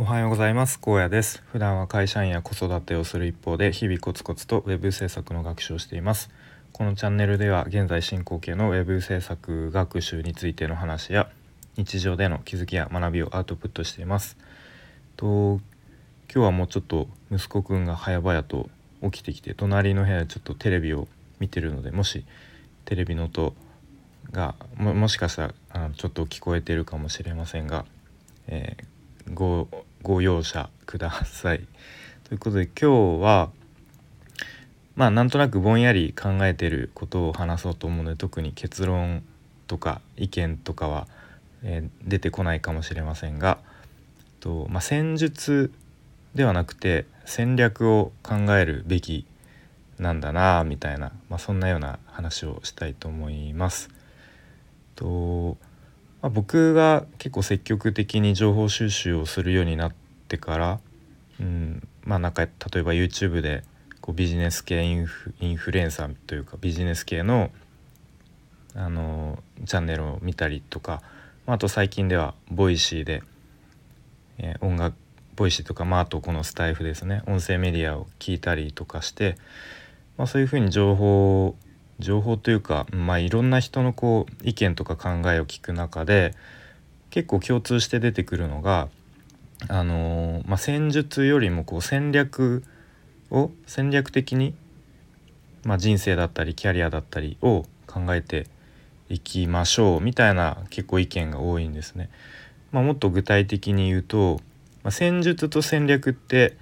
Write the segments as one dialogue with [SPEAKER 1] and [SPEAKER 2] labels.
[SPEAKER 1] おはようございます。高野です。普段は会社員や子育てをする一方で日々コツコツとウェブ制作の学習をしています。このチャンネルでは現在進行形のウェブ制作学習についての話や日常での気づきや学びをアウトプットしています。と今日はもうちょっと息子くんが早々と起きてきて隣の部屋でちょっとテレビを見てるのでもしテレビの音がももしかしたらあのちょっと聞こえてるかもしれませんが、えー、ごご容赦ください。ということで今日はまあなんとなくぼんやり考えてることを話そうと思うので特に結論とか意見とかは、えー、出てこないかもしれませんがと、まあ、戦術ではなくて戦略を考えるべきなんだなみたいな、まあ、そんなような話をしたいと思います。とまあ、僕が結構積極的に情報収集をするようになってから、うん、まあなんか例えば YouTube でこうビジネス系インフインフルエンサーというかビジネス系のあのチャンネルを見たりとか、まあ、あと最近では Voicy で、えー、音楽 Voicy とか、まあ、あとこのスタイフですね音声メディアを聞いたりとかして、まあ、そういうふうに情報情報というか、まあ、いろんな人のこう意見とか考えを聞く中で結構共通して出てくるのが、あの、まあ、戦術よりもこう戦略を戦略的に、まあ、人生だったりキャリアだったりを考えていきましょうみたいな結構意見が多いんですね。まあ、もっと具体的に言うと、まあ、戦術と戦略って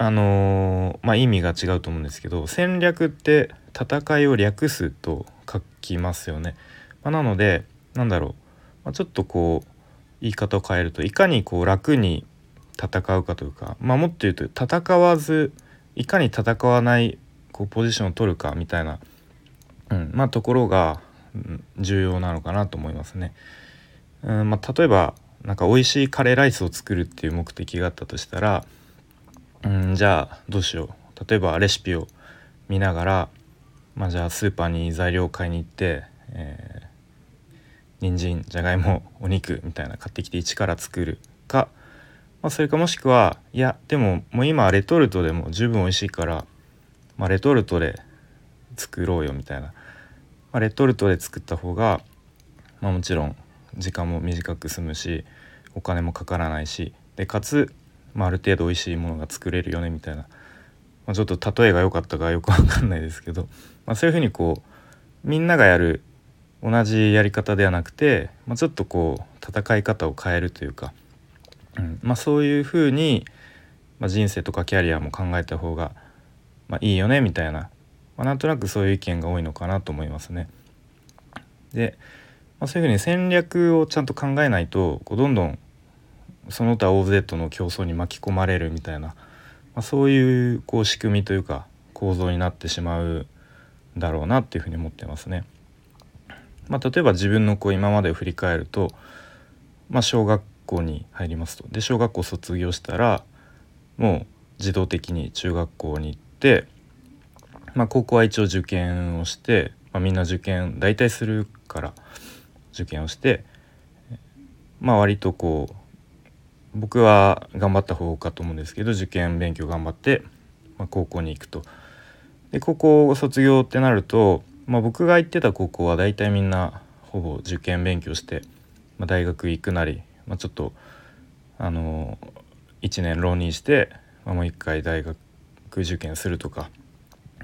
[SPEAKER 1] あのー、まあ、意味が違うと思うんですけど戦略って戦いを略すと書きますよね。まあ、なのでなんだろう、まあ、ちょっとこう言い方を変えるといかにこう楽に戦うかというか、まあ、もっと言うと戦わずいかに戦わないこうポジションを取るかみたいな、うんまあ、ところが重要なのかなと思いますね。うんまあ、例えばなんか美味しいカレーライスを作るっていう目的があったとしたら、うん、じゃあどうしよう例えばレシピを見ながらまあ、じゃあスーパーに材料を買いに行って、えー、人参じゃがいも お肉みたいな買ってきて一から作るか、まあ、それかもしくはいやでももう今レトルトでも十分美味しいから、まあ、レトルトで作ろうよみたいな、まあ、レトルトで作った方が、まあ、もちろん時間も短く済むしお金もかからないしでかつ、まあ、ある程度美味しいものが作れるよねみたいな。まあ、ちょっと例えが良かったかよく分かんないですけど、まあ、そういうふうにこうみんながやる同じやり方ではなくて、まあ、ちょっとこう戦い方を変えるというか、うんまあ、そういうふうに、まあ、人生とかキャリアも考えた方が、まあ、いいよねみたいな、まあ、なんとなくそういう意見が多いのかなと思いますね。で、まあ、そういうふうに戦略をちゃんと考えないとこうどんどんその他大勢との競争に巻き込まれるみたいなまあ、そういうこう仕組みというか構造になってしまうだろうなっていうふうに思ってますね。まあ、例えば自分のこう今までを振り返ると、まあ、小学校に入りますとで小学校卒業したらもう自動的に中学校に行って、まあ、高校は一応受験をして、まあ、みんな受験大体するから受験をしてまあ割とこう僕は頑張った方かと思うんですけど受験勉強頑張って、まあ、高校に行くと。で高校卒業ってなると、まあ、僕が行ってた高校は大体みんなほぼ受験勉強して、まあ、大学行くなり、まあ、ちょっとあの1年浪人して、まあ、もう一回大学受験するとか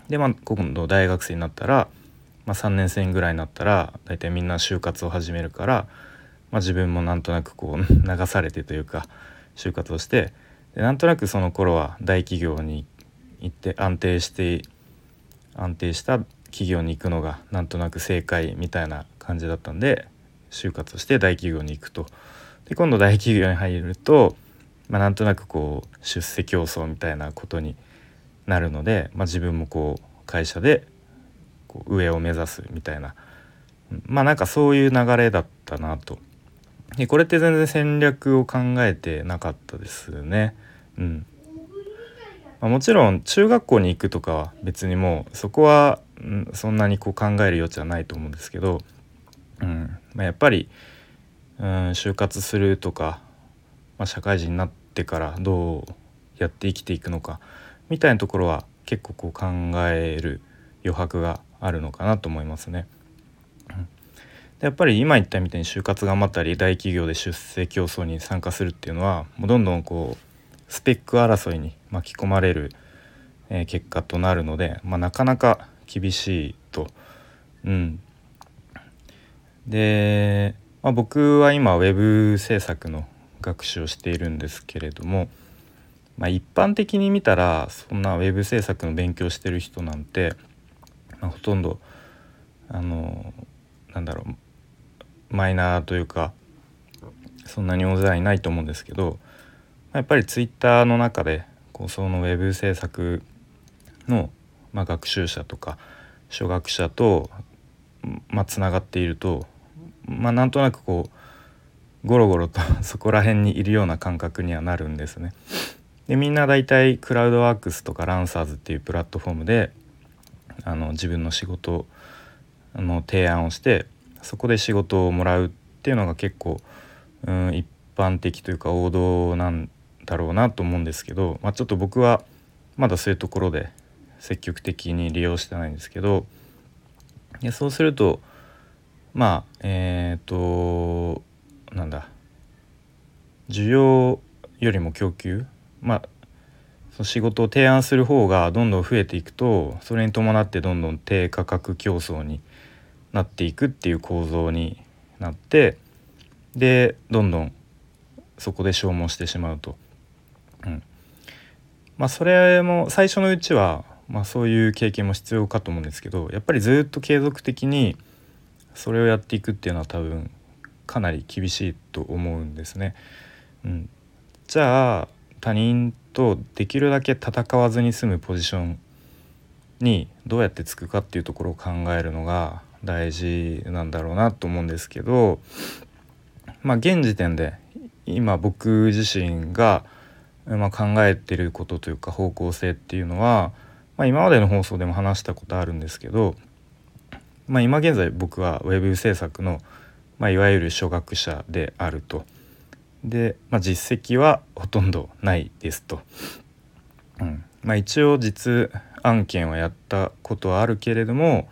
[SPEAKER 1] でまあ今度大学生になったら、まあ、3年生ぐらいになったら大体みんな就活を始めるからまあ、自分もなんとなくこう 流されてというか就活をしてでなんとなくその頃は大企業に行って安定して安定した企業に行くのがなんとなく正解みたいな感じだったんで就活をして大企業に行くと。で今度大企業に入ると、まあ、なんとなくこう出世競争みたいなことになるので、まあ、自分もこう会社でこう上を目指すみたいなまあなんかそういう流れだったなとこれって全然戦略を考えてなかったですね。うんまあ、もちろん中学校に行くとかは別にもうそこは、ん、そんなにこう考える余地はないと思うんですけど、うんまあ、やっぱり、うん、就活するとか、まあ、社会人になってからどうやって生きていくのかみたいなところは結構こう考える余白があるのかなと思いますね。でやっぱり今言ったみたいに就活頑張ったり大企業で出世競争に参加するっていうのはもうどんどんこうスペック争いに巻き込まれる、え、結果となるので、まあ、なかなか厳しいと。うん、で、まあ、僕は今ウェブ制作の学習をしているんですけれども、まあ、一般的に見たらそんなウェブ制作の勉強してる人なんて、まあ、ほとんどあのなんだろうマイナーというかそんなに大勢はいないと思うんですけどやっぱりツイッターの中でこうそのウェブ制作の、まあ、学習者とか初学者とまあ、ながっていると、まあ、なんとなくこうゴロゴロと そこら辺にいるような感覚にはなるんですね。でみんな大体クラウドワークスとかランサーズっていうプラットフォームであの自分の仕事の提案をしてそこで仕事をもらうっていうのが結構、うん、一般的というか王道なんだろうなと思うんですけど、まあ、ちょっと僕はまだそういうところで積極的に利用してないんですけどでそうするとまあえっ、ー、となんだ需要よりも供給まあその仕事を提案する方がどんどん増えていくとそれに伴ってどんどん低価格競争になっていくっていう構造になってでどんどんそこで消耗してしまうと。うん、まあそれも最初のうちはまあ、そういう経験も必要かと思うんですけどやっぱりずっと継続的にそれをやっていくっていうのは多分かなり厳しいと思うんですね。うん、じゃあ他人とできるだけ戦わずに済むポジションにどうやってつくかっていうところを考えるのが大事なんだろうなと思うんですけどまあ現時点で今僕自身が、まあ、考えてることというか方向性っていうのはまあ、今までの放送でも話したことあるんですけど、まあ、今現在僕はウェブ制作の、まあ、いわゆる初学者であると。で、まあ、実績はほとんどないですと。うんまあ、一応実案件はやったことはあるけれども、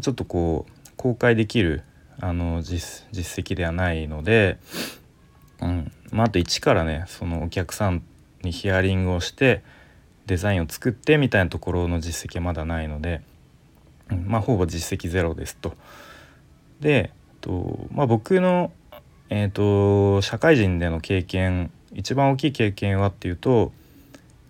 [SPEAKER 1] ちょっとこう公開できるあの実績ではないので、うんまあ、あと一からねそのお客さんにヒアリングをしてデザインを作ってみたいなところの実績はまだないので、うん、まあほぼ実績ゼロですと。で、とまあ、僕の、えーと、社会人での経験一番大きい経験はっていうと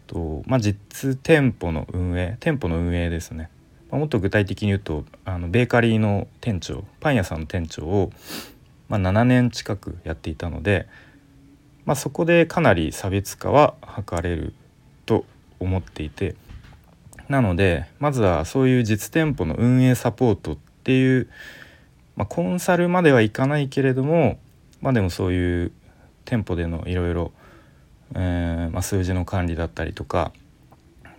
[SPEAKER 1] と、まあ、実店舗の運営店舗の運営ですね。もっと具体的に言うとあのベーカリーの店長パン屋さんの店長を、まあ、7年近くやっていたので、まあ、そこでかなり差別化は図れると思っていてなのでまずはそういう実店舗の運営サポートっていう、まあ、コンサルまではいかないけれどもまあでもそういう店舗でのいろいろ数字の管理だったりとか、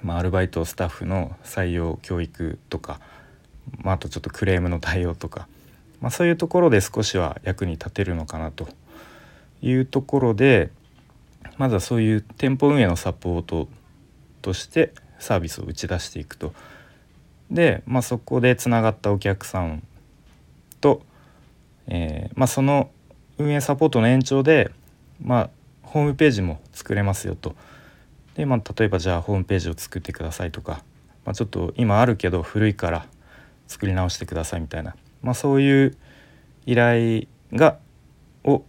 [SPEAKER 1] まあ、アルバイトスタッフの採用教育とか、まあ、あとちょっとクレームの対応とか、まあ、そういうところで少しは役に立てるのかなというところでまずはそういう店舗運営のサポートとしてサービスを打ち出していくと。で、まあ、そこでつながったお客さんと、えー、まあ、その運営サポートの延長で、まあ、ホームページも作れますよと。で、まあ、例えばじゃあホームページを作ってくださいとか、まあ、ちょっと今あるけど古いから作り直してくださいみたいな、まあ、そういう依頼がを、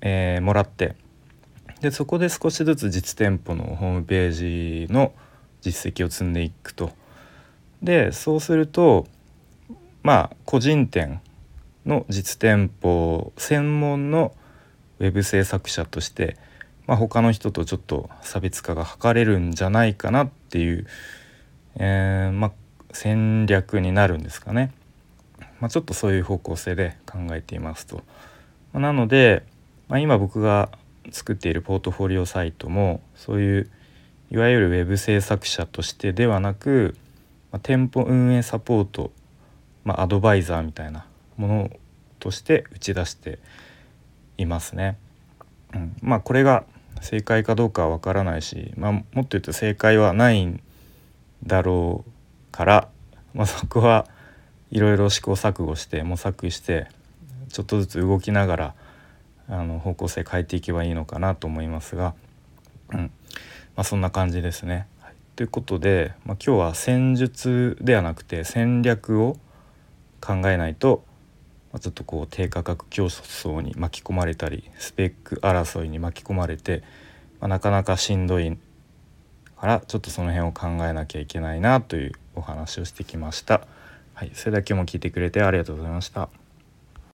[SPEAKER 1] えー、もらってでそこで少しずつ実店舗のホームページの実績を積んでいくと。でそうするとまあ個人店の実店舗専門のウェブ制作者として、まあ、他の人とちょっと差別化が図れるんじゃないかなっていう、えー、まあ、戦略になるんですかね。まあ、ちょっとそういう方向性で考えていますと。まなので、ま今僕が作っているポートフォリオサイトもそういういわゆるウェブ制作者としてではなく、ま、店舗運営サポート、まあ、アドバイザーみたいなものとして打ち出していますね。うん、まあこれが正解かどうかはわからないし、まあ、もっと言うと正解はないんだろうから、まあ、そこはいろいろ試行錯誤して模索してちょっとずつ動きながらあの方向性変えていけばいいのかなと思いますが、うんまあ、そんな感じですね。はい、ということで、まあ、今日は戦術ではなくて戦略を考えないと、まあ、ちょっとこう低価格競争に巻き込まれたりスペック争いに巻き込まれて、まあ、なかなかしんどいからちょっとその辺を考えなきゃいけないなというお話をしてきました。はい、それだけも聞いてくれてありがとうございました。